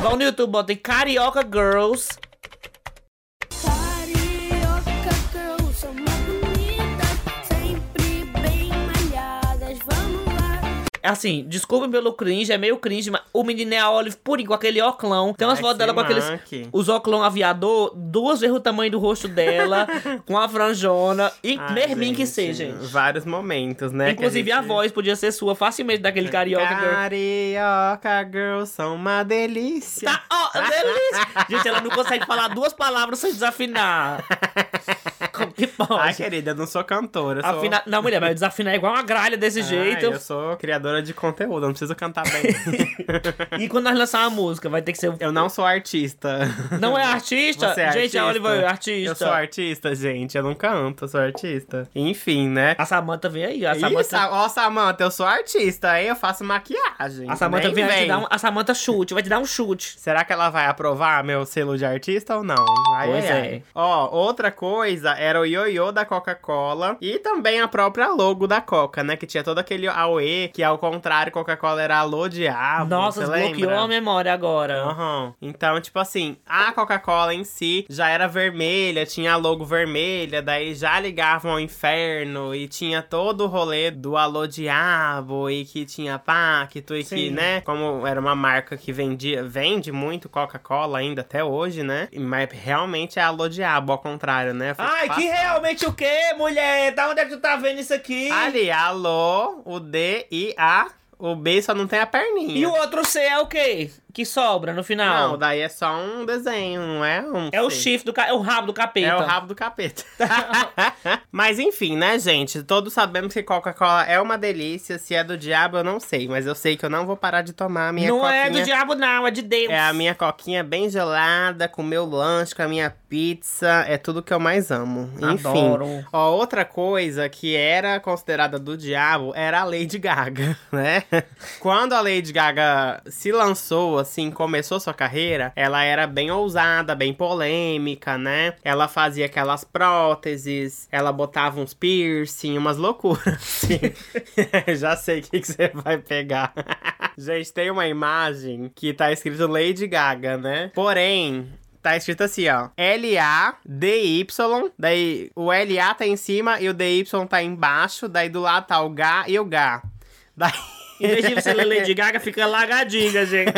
Vão no YouTube, botem Carioca Girls. Assim, desculpem pelo cringe, é meio cringe, mas o menino é a Olive purinho, com aquele óculão. Tem umas fotos dela com aqueles. Os óculão aviador, duas vezes o tamanho do rosto dela, com a franjona. E Ah, mermin que seja, gente. Vários momentos, né? Inclusive a, gente- voz podia ser sua facilmente daquele carioca girl. Carioca Girl são uma delícia. Tá, ó, delícia. Gente, ela não consegue falar duas palavras sem desafinar. Que pode. Ai, querida, eu não sou cantora. Sou... Afina... Não, mulher, mas desafinar é igual uma gralha desse Ai, jeito. eu sou criadora de conteúdo, não preciso cantar bem. E quando nós lançar uma música, vai ter que ser. eu não sou artista. Não é artista? Você é gente, artista? a Oliver é artista. Eu sou artista, gente. Eu não canto, eu sou artista. Enfim, né? A Samanta vem aí. A Samanta, Sa- Ó, Samanta, eu sou artista, hein? Eu faço maquiagem. a Samanta Nem vem, aí te vem. dar um... A Samanta chute, vai te dar um chute. Será que ela vai aprovar meu selo de artista ou não? Ai, Pois é. Ó, outra coisa era o ioiô da Coca-Cola e também a própria logo da Coca, né? Que tinha todo aquele AOE, que ao contrário, Coca-Cola era alô diabo. Nossa, lembra? a memória agora. Aham. Então, tipo assim, a Coca-Cola em si já era vermelha, tinha a logo vermelha, daí já ligavam ao inferno e tinha todo o rolê do alô diabo e que tinha pacto e que, Sim. né, como era uma marca que vendia, vende muito Coca-Cola ainda até hoje, né? Mas realmente é alô diabo, ao contrário, né? Foi Ai, que. Realmente o quê, mulher? Da onde é que tu tá vendo isso aqui? Ali, alô, o D e A, o B só não tem a perninha. E o outro C é o quê? Que sobra no final? Não, daí é só um desenho, não é um É o chifre do ca... é o rabo do capeta. É o rabo do capeta. mas enfim, né, gente? Todos sabemos que Coca-Cola é uma delícia. Se é do diabo, eu não sei. Mas eu sei que eu não vou parar de tomar a minha Não coquinha. é do diabo, não, é de Deus. É a minha coquinha bem gelada, com meu lanche, com a minha pizza. É tudo que eu mais amo. Enfim. Adoro. Ó, outra coisa que era considerada do diabo era a Lady Gaga, né? Quando a Lady Gaga se lançou, assim, começou sua carreira, ela era bem ousada, bem polêmica, né? Ela fazia aquelas próteses, ela botava uns piercing, umas loucuras. assim. Já sei o que, que você vai pegar. Gente, tem uma imagem que tá escrito Lady Gaga, né? Porém, Tá escrito assim, ó. L-A-D-Y. Daí o L-A tá em cima e o D-Y tá embaixo. Daí do lado tá o G e o G. Daí. Em vez de você ler Lady Gaga, fica lagadinha, gente.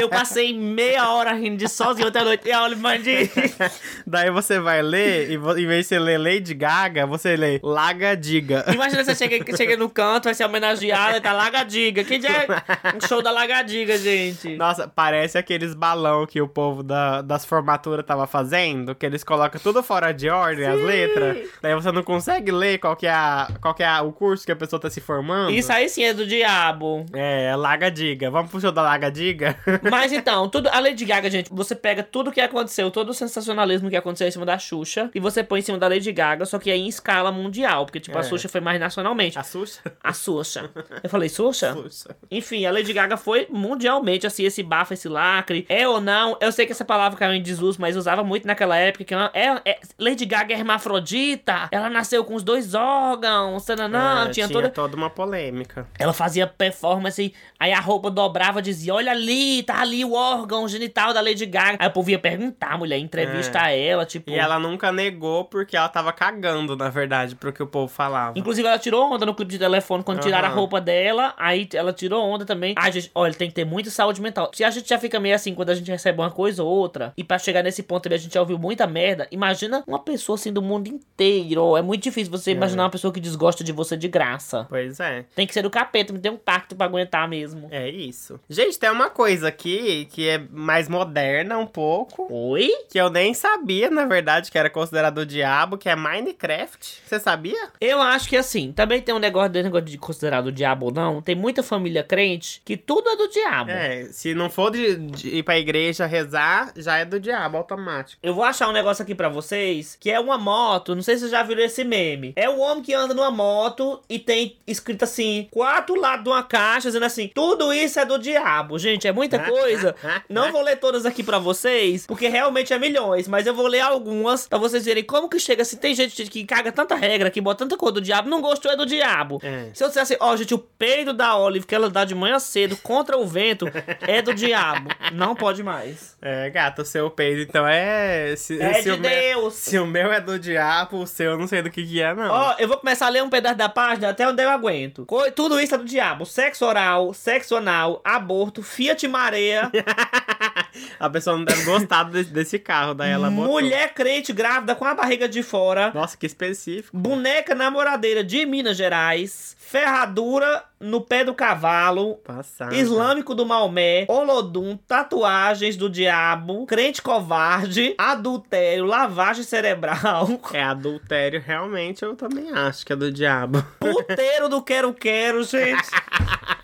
Eu passei meia hora rindo de sozinho até a noite. E a Oliver diz... Daí você vai ler, e em vez de você ler Lady Gaga, você lê Lagadiga. Imagina você chega, chega no canto, vai ser homenageada e tá Lagadiga. Que dia é um show da Lagadiga, gente? Nossa, parece aqueles balão que o povo da- das formaturas tava fazendo, que eles colocam tudo fora de ordem, as letras. Daí você não consegue ler qual que é, a- qual que é a- o curso que a pessoa tá se formando. Isso aí sim é do diabo. É, Lagadiga. Vamos pro show da Lagadiga? Mas então, tudo, a Lady Gaga, gente, você pega tudo que aconteceu, todo o sensacionalismo que aconteceu em cima da Xuxa, e você põe em cima da Lady Gaga, só que aí em escala mundial, porque, tipo, a É. Xuxa foi mais nacionalmente. A Xuxa? A Xuxa. Eu falei Xuxa? Xuxa. Enfim, a Lady Gaga foi mundialmente, assim, esse bafo, esse lacre. É ou não? Eu sei que essa palavra caiu em desuso, mas usava muito naquela época. Que ela- é, é- Lady Gaga é hermafrodita. Ela nasceu com os dois órgãos. Tananã, É, tinha, toda. toda uma polêmica. Ela fazia performance, aí a roupa dobrava, dizia: Olha ali, tá ali o órgão genital da Lady Gaga. Aí o povo ia perguntar, mulher, entrevista ela, tipo. É. E ela nunca negou porque ela tava cagando, na verdade, pro que o povo falava. Inclusive, ela tirou onda no clipe de telefone quando tiraram a roupa dela. Aí ela tirou onda também. Ai, gente, olha, tem que ter muita saúde mental. Se a gente já fica meio assim quando a gente recebe uma coisa ou outra, e pra chegar nesse ponto também a gente já ouviu muita merda, imagina uma pessoa assim do mundo inteiro. É muito difícil você imaginar uma pessoa que desgosta de você de graça. Pois é. Tem que ser do capeta, me tem um pacto pra aguentar mesmo. É isso. Gente, tem uma coisa aqui que é mais moderna um pouco. Oi? Que eu nem sabia, na verdade, que era considerado o diabo, que é Minecraft. Você sabia? Eu acho que assim, também tem um negócio desse negócio de considerado o diabo ou não. Tem muita família crente que tudo é do diabo. É, se não for de, de ir pra igreja rezar, já é do diabo, automático. Eu vou achar um negócio aqui pra vocês, que é uma moto, não sei se vocês já viram esse meme. É um homem que anda numa moto e tem escrito assim, quatro lados de uma caixa, dizendo assim, tudo isso é do diabo. Gente, é muita coisa. Não vou ler todas aqui pra vocês, porque realmente é milhões, mas eu vou ler algumas pra vocês verem como que chega assim. Tem gente que caga tanta regra, que bota tanta cor do diabo, não gostou é do diabo. É. Se eu disser assim, ó, gente, o peido da Olive que ela dá de manhã cedo contra o vento é do diabo. Não pode mais. É, gato, o seu peido, então é. Se, É se de o meu- Deus. se o meu é do diabo, o seu eu não sei do que, que é, não. Ó, eu vou começar a ler um pedaço da página até onde eu aguento. Co- Tudo isso é do diabo. Sexo oral, sexo anal, aborto, Fiat Mareia. A pessoa não deve gostar desse, desse carro, daí ela botou. Mulher crente grávida com a barriga de fora. Nossa, que específico. Boneca namoradeira de Minas Gerais. Ferradura no pé do cavalo. Passada. Islâmico do Maomé, Olodum, tatuagens do diabo, crente covarde, adultério, lavagem cerebral, É adultério, realmente, eu também acho que é do diabo. puteiro do quero-quero, gente.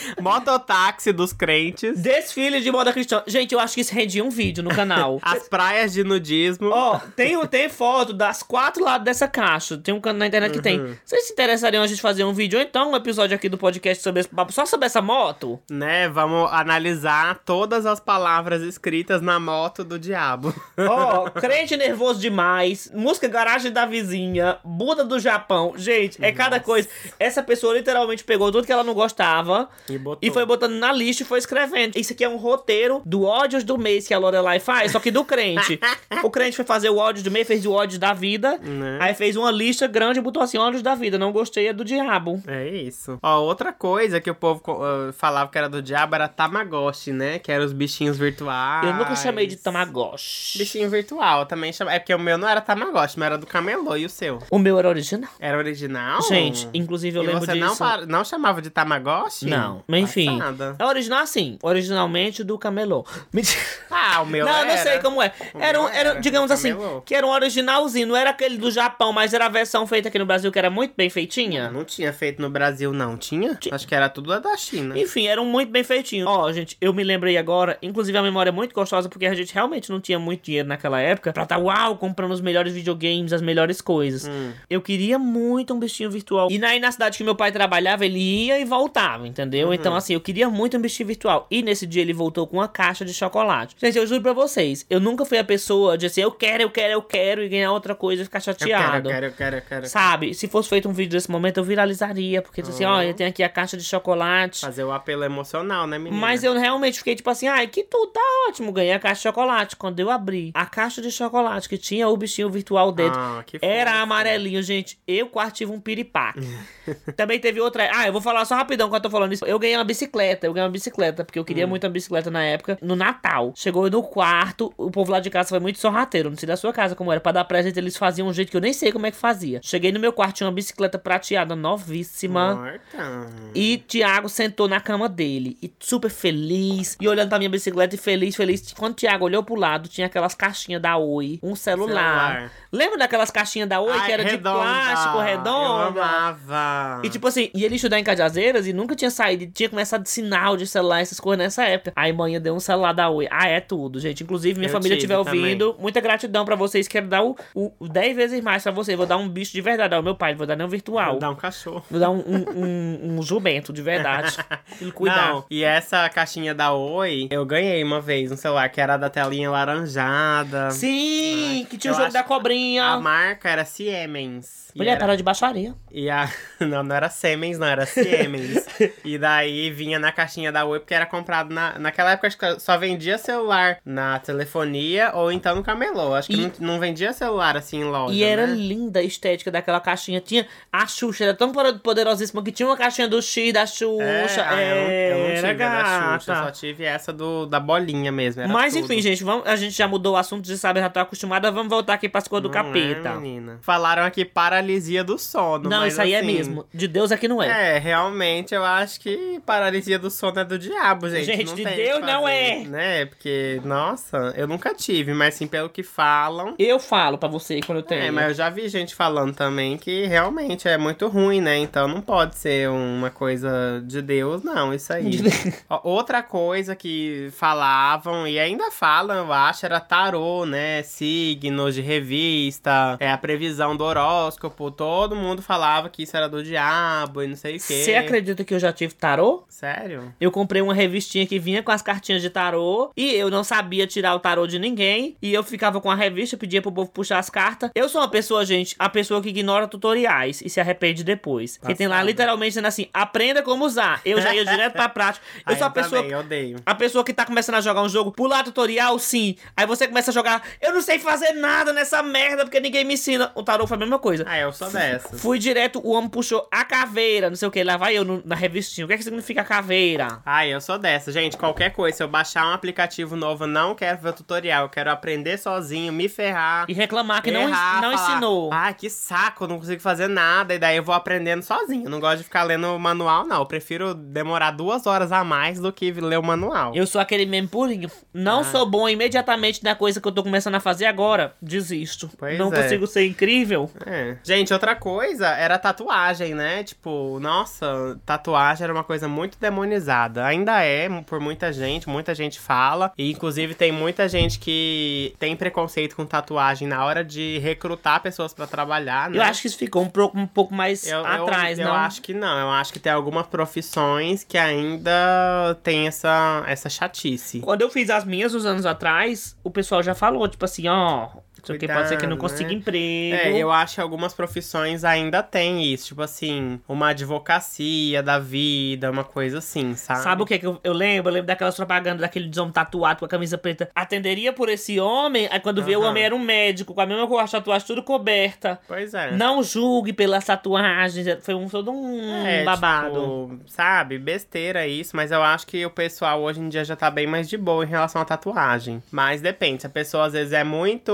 Mototáxi dos crentes. Desfile de moda cristã. Gente, eu acho que isso rendia um vídeo no canal. As praias de nudismo. Ó, tem, tem foto das quatro lados dessa caixa. Tem um canal na internet que tem. Vocês se interessariam a gente fazer um vídeo ou então um episódio aqui do podcast sobre esse papo, só sobre essa moto? Né, vamos analisar todas as palavras escritas na moto do diabo. Ó, crente nervoso demais, música garagem da vizinha, Buda do Japão. Gente, é cada coisa. Essa pessoa literalmente pegou tudo que ela não gostava E e foi botando na lista e foi escrevendo. Isso aqui é um roteiro do ódios do mês que a Lorelai faz, só que do crente. o crente foi fazer o ódio do mês, fez o ódio da vida, Né? aí fez uma lista grande e botou assim, ódios da vida, não gostei, é do diabo. É isso. Ó, outra coisa que o povo ah, falava que era do diabo era Tamagotchi, né? Que eram os bichinhos virtuais. Eu nunca chamei de Tamagotchi. Bichinho virtual, eu também chama. É porque o meu não era Tamagotchi, mas era do camelô. E o seu? O meu era original. Era original? Gente, inclusive eu e lembro você disso. não, pa- não chamava de Tamagotchi? Não, mas enfim. Passada. É original assim, originalmente do camelô. Mentira. Ah, o meu não, era. não sei como é. Era, um, era, era, digamos assim, que era um originalzinho, não era aquele do Japão, mas era a versão feita aqui no Brasil que era muito bem feitinha. Não tinha feito no Brasil, não. Tinha? Acho que era tudo da China. Enfim, eram muito bem feitinhos. Ó, gente, eu me lembrei agora, inclusive a memória é muito gostosa, porque a gente realmente não tinha muito dinheiro naquela época pra estar, uau, comprando os melhores videogames, as melhores coisas. Hum. Eu queria muito um bichinho virtual. E aí na cidade que meu pai trabalhava, ele ia e voltava, entendeu? Então, assim, eu queria muito um bichinho virtual. E nesse dia ele voltou com uma caixa de chocolate. Gente, eu juro pra vocês, eu nunca fui a pessoa de assim, eu quero, eu quero, eu quero, e ganhar outra coisa e ficar Eu quero, chateado. eu quero, eu quero, eu quero. Sabe? Se fosse feito um vídeo desse momento, eu viralizaria. Porque, assim, Uhum. olha, tem aqui a caixa de chocolate. Fazer o apelo emocional, né, menina? Mas eu realmente fiquei tipo assim, ai, que tudo tá ótimo, ganhei a caixa de chocolate. Quando eu abri a caixa de chocolate que tinha o bichinho virtual dentro, Ah, que era amarelinho, gente. Eu quase tive um piripaque. Também teve outra. Ah, eu vou falar só rapidão quando eu tô falando isso. Eu ganhei uma bicicleta, eu ganhei uma bicicleta, porque eu queria muito uma bicicleta na época, no Natal. Chegou no quarto, o povo lá de casa foi muito sorrateiro, não sei da sua casa como era. Pra dar presente, eles faziam um jeito que eu nem sei como é que fazia. Cheguei no meu quarto, tinha uma bicicleta prateada novíssima. Morta. E Tiago sentou na cama dele, e super feliz, e olhando pra minha bicicleta e feliz, feliz. Quando Tiago olhou pro lado, tinha aquelas caixinhas da Oi, um celular. Celular. Lembra daquelas caixinhas da Oi Ai, que era redonda. de plástico Eu redonda? amava. E tipo assim, e ele estudar em Cajazeiras e nunca tinha saído, e tinha começado sinal de celular, essas coisas nessa época. Aí manhã deu um celular da Oi. Ah, é tudo, gente. Inclusive, minha Eu família tive estiver ouvindo, também. muita gratidão pra vocês. Quero dar o, o, o 10 vezes mais pra vocês. Vou dar um bicho de verdade ao meu pai, não vou dar um virtual. Vou dar um cachorro. Vou dar um, um, um, um jumento de verdade. Ele cuidar. Não, e essa caixinha da Oi, eu ganhei uma vez um celular que era da telinha laranjada. Sim, que tinha o jogo da cobrinha. A marca era Siemens. Mulher, era- para de baixaria. E a. Não, não era Siemens, não, era Siemens. e daí vinha na caixinha da Oi, porque era comprado na. Naquela época, acho que só vendia celular na telefonia ou então no camelô. Acho que E- não, não vendia celular assim em loja. E era né? linda a estética daquela caixinha. Tinha a Xuxa, era tão poder- poderosíssima que tinha uma caixinha do X da Xuxa. É, ah, eu, não, eu não era tive a da Xuxa, só tive essa do, da bolinha mesmo. Mas tudo. enfim, gente, vamos, a gente já mudou o assunto, de sabe, já tá acostumada. Vamos voltar aqui pras coisas do Não capeta. É, menina. Falaram aqui paralisia do sono. não, isso aí é assim, mesmo. De Deus aqui não é. É, realmente eu acho que paralisia do sono é do diabo, gente. Gente, não de Deus que não fazer, é. Né? Porque, nossa, eu nunca tive, mas sim pelo que falam. Eu falo pra você quando eu tenho. É, mas eu já vi gente falando também que realmente é muito ruim, né? Então não pode ser uma coisa de Deus, não, isso aí. Outra coisa que falavam, e ainda falam, eu acho, era tarô, né? Signos de revista, é a previsão do horóscopo. Todo mundo falava que isso era do diabo e não sei o quê. Você acredita que eu já tive tarô? Sério? Eu comprei uma revistinha que vinha com as cartinhas de tarô e eu não sabia tirar o tarô de ninguém. E eu ficava com a revista, pedia pro povo puxar as cartas. Eu sou uma pessoa, gente, a pessoa que ignora tutoriais e se arrepende depois. Porque tem lá literalmente dizendo assim: aprenda como usar. Eu já ia direto pra prática. Eu Ah, sou a pessoa. também, eu odeio. A pessoa que tá começando a jogar um jogo, pular tutorial, sim. Aí você começa a jogar, eu não sei fazer nada nessa merda porque ninguém me ensina. O tarô foi a mesma coisa. Ah, eu sou dessas. Fui direto, o homem puxou a caveira, não sei o que, lá vai eu no- na revistinha. O que, é que significa caveira. Ai, eu sou dessa, gente. Qualquer coisa, se eu baixar um aplicativo novo, eu não quero ver tutorial. Eu quero aprender sozinho, me ferrar. E reclamar que não, errar, não falar, ensinou. Ai, que saco, não consigo fazer nada. E daí eu vou aprendendo sozinho. Eu não gosto de ficar lendo o manual, não. Eu prefiro demorar duas horas a mais do que ler o manual. Eu sou aquele mesmo purinho. Não Ah. sou bom imediatamente na coisa que eu tô começando a fazer agora. Desisto. Pois não é. consigo ser incrível. É. Gente, outra coisa era tatuagem, né? Tipo, nossa, tatuagem era uma coisa muito demonizada. Ainda é, por muita gente, muita gente fala. E inclusive tem muita gente que tem preconceito com tatuagem na hora de recrutar pessoas pra trabalhar, né? Eu acho que isso ficou um pouco, um pouco mais Eu- eu- atrás, eu, não? acho que não. Eu acho que tem algumas profissões que ainda tem essa, essa chatice. Quando eu fiz as minhas uns anos atrás, o pessoal já falou, tipo assim, ó. Isso aqui pode ser que não consiga né? emprego. É, eu acho que algumas profissões ainda tem isso. Tipo assim, uma advocacia da vida, uma coisa assim, sabe? Sabe o que, que eu, eu lembro? Eu lembro daquelas propagandas daquele homem tatuado com a camisa preta. Atenderia por esse homem, aí quando vê o homem era um médico, com a mesma cor, a tatuagem tudo coberta. Pois é. Não julgue pelas tatuagens. Foi um, todo um É, babado. tipo, sabe, besteira isso, mas eu acho que o pessoal hoje em dia já tá bem mais de boa em relação à tatuagem. Mas depende, se a pessoa às vezes é muito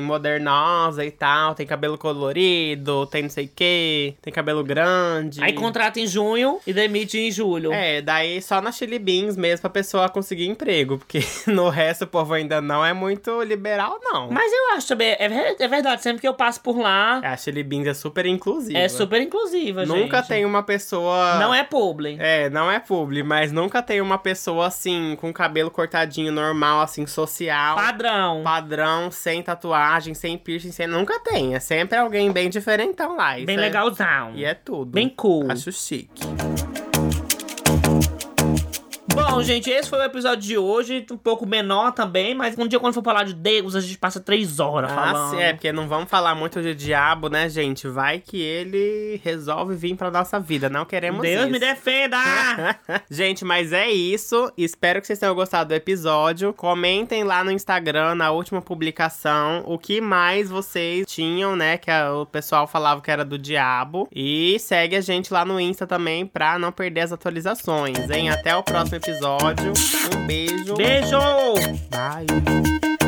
modernosa e tal, tem cabelo colorido, tem não sei o que, tem cabelo grande. Aí contrata em junho e demite em julho. É, daí só na Chili Beans mesmo pra pessoa conseguir emprego, porque no resto o povo ainda não é muito liberal, não. Mas eu acho também, é, é verdade, sempre que eu passo por lá, A Chili Beans é super inclusiva. é super inclusiva, gente. Nunca tem uma pessoa. Não é publi. É, não é publi, mas nunca tem uma pessoa assim, com cabelo cortadinho normal, assim, social. Padrão. Padrão, sem tatuagem, sem piercing, sem. Nunca tem. É sempre alguém bem diferentão lá. Isso Bem é- legalzão. E é tudo. Bem cool. Acho chique. Bom, gente, esse foi o episódio de hoje. Um pouco menor também, mas um dia quando for falar de Deus, a gente passa três horas Ah, falando. sim, é, porque não vamos falar muito de diabo, né, gente? Vai que ele resolve vir pra nossa vida. Não queremos Deus isso. me defenda! Gente, mas é isso. Espero que vocês tenham gostado do episódio. Comentem lá no Instagram, na última publicação, o que mais vocês tinham, né? Que a- o pessoal falava que era do diabo. E segue a gente lá no Insta também pra não perder as atualizações, hein? Até o próximo episódio. Um beijo. Beijo! Bye.